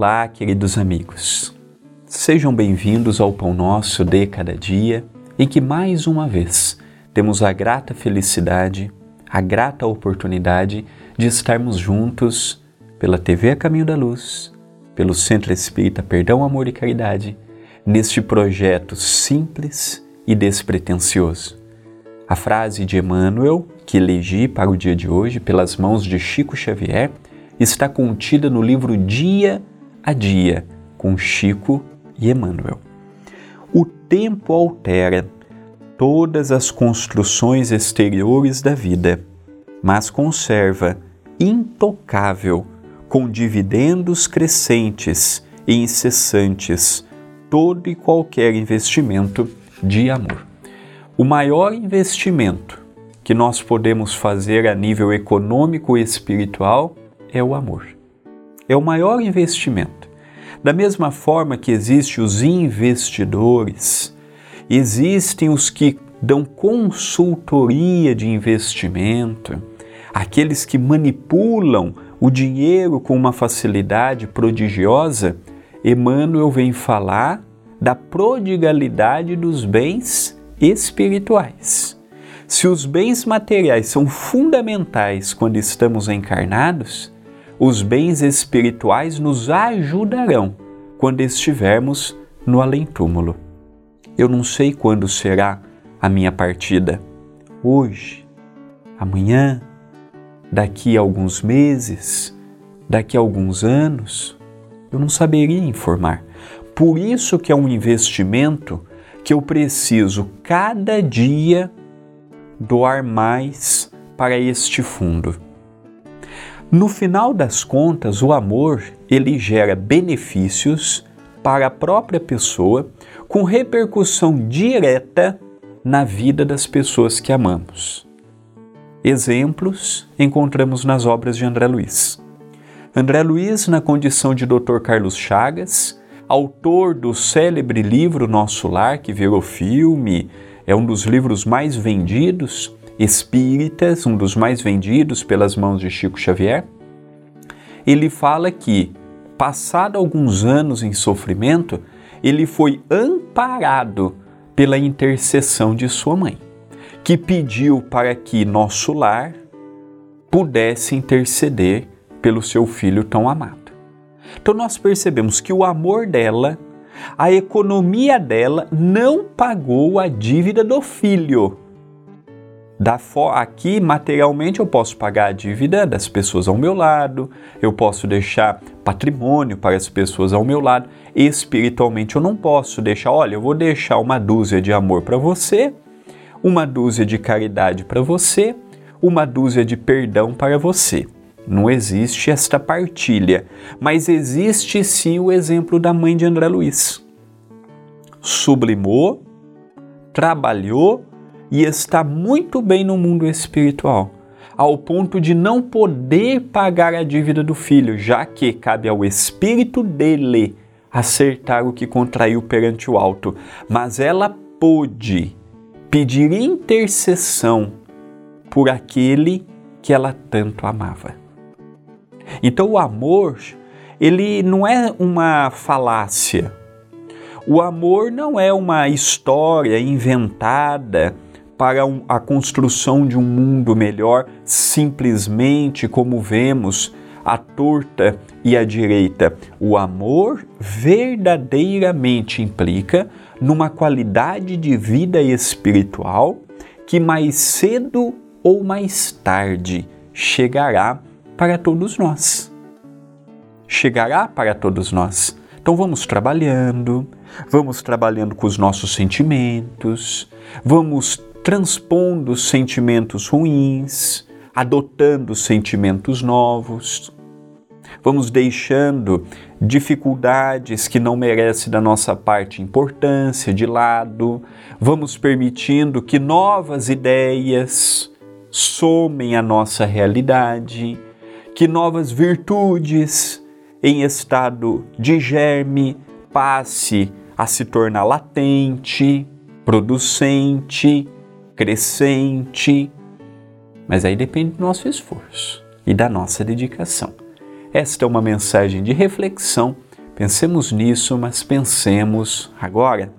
Olá, queridos amigos. Sejam bem-vindos ao Pão Nosso de Cada Dia, em que mais uma vez temos a grata felicidade, a grata oportunidade de estarmos juntos pela TV A Caminho da Luz, pelo Centro Espírita Perdão, Amor e Caridade, neste projeto simples e despretensioso. A frase de Emmanuel, que elegi para o dia de hoje pelas mãos de Chico Xavier, está contida no livro Dia a dia com Chico e Emmanuel. O tempo altera todas as construções exteriores da vida, mas conserva intocável, com dividendos crescentes e incessantes, todo e qualquer investimento de amor. O maior investimento que nós podemos fazer a nível econômico e espiritual é o amor. É o maior investimento. Da mesma forma que existem os investidores, existem os que dão consultoria de investimento, aqueles que manipulam o dinheiro com uma facilidade prodigiosa, Emmanuel vem falar da prodigalidade dos bens espirituais. Se os bens materiais são fundamentais quando estamos encarnados, os bens espirituais nos ajudarão quando estivermos no além-túmulo. Eu não sei quando será a minha partida. Hoje, amanhã, daqui a alguns meses, daqui a alguns anos, eu não saberia informar. Por isso que é um investimento que eu preciso cada dia doar mais para este fundo. No final das contas, o amor ele gera benefícios para a própria pessoa com repercussão direta na vida das pessoas que amamos. Exemplos encontramos nas obras de André Luiz. André Luiz, na condição de Dr. Carlos Chagas, autor do célebre livro Nosso Lar, que virou filme, é um dos livros mais vendidos, espíritas, um dos mais vendidos pelas mãos de Chico Xavier, ele fala que, passado alguns anos em sofrimento, ele foi amparado pela intercessão de sua mãe, que pediu para que nosso lar pudesse interceder pelo seu filho tão amado. Então nós percebemos que o amor dela, a economia dela não pagou a dívida do filho da aqui materialmente eu posso pagar a dívida das pessoas ao meu lado, eu posso deixar patrimônio para as pessoas ao meu lado. Espiritualmente eu não posso deixar, olha, eu vou deixar uma dúzia de amor para você, uma dúzia de caridade para você, uma dúzia de perdão para você. Não existe esta partilha, mas existe sim o exemplo da mãe de André Luiz. Sublimou, trabalhou e está muito bem no mundo espiritual, ao ponto de não poder pagar a dívida do filho, já que cabe ao espírito dele acertar o que contraiu perante o alto. Mas ela pôde pedir intercessão por aquele que ela tanto amava. Então o amor, ele não é uma falácia. O amor não é uma história inventada para a construção de um mundo melhor, simplesmente como vemos a torta e a direita. O amor verdadeiramente implica numa qualidade de vida espiritual que mais cedo ou mais tarde chegará para todos nós. Chegará para todos nós. Então vamos trabalhando, vamos trabalhando com os nossos sentimentos, vamos transpondo sentimentos ruins, adotando sentimentos novos. Vamos deixando dificuldades que não merecem da nossa parte importância de lado. Vamos permitindo que novas ideias somem a nossa realidade, que novas virtudes em estado de germe passe a se tornar latente, producente crescente. Mas aí depende do nosso esforço e da nossa dedicação. Esta é uma mensagem de reflexão Pensemos nisso, mas pensemos agora.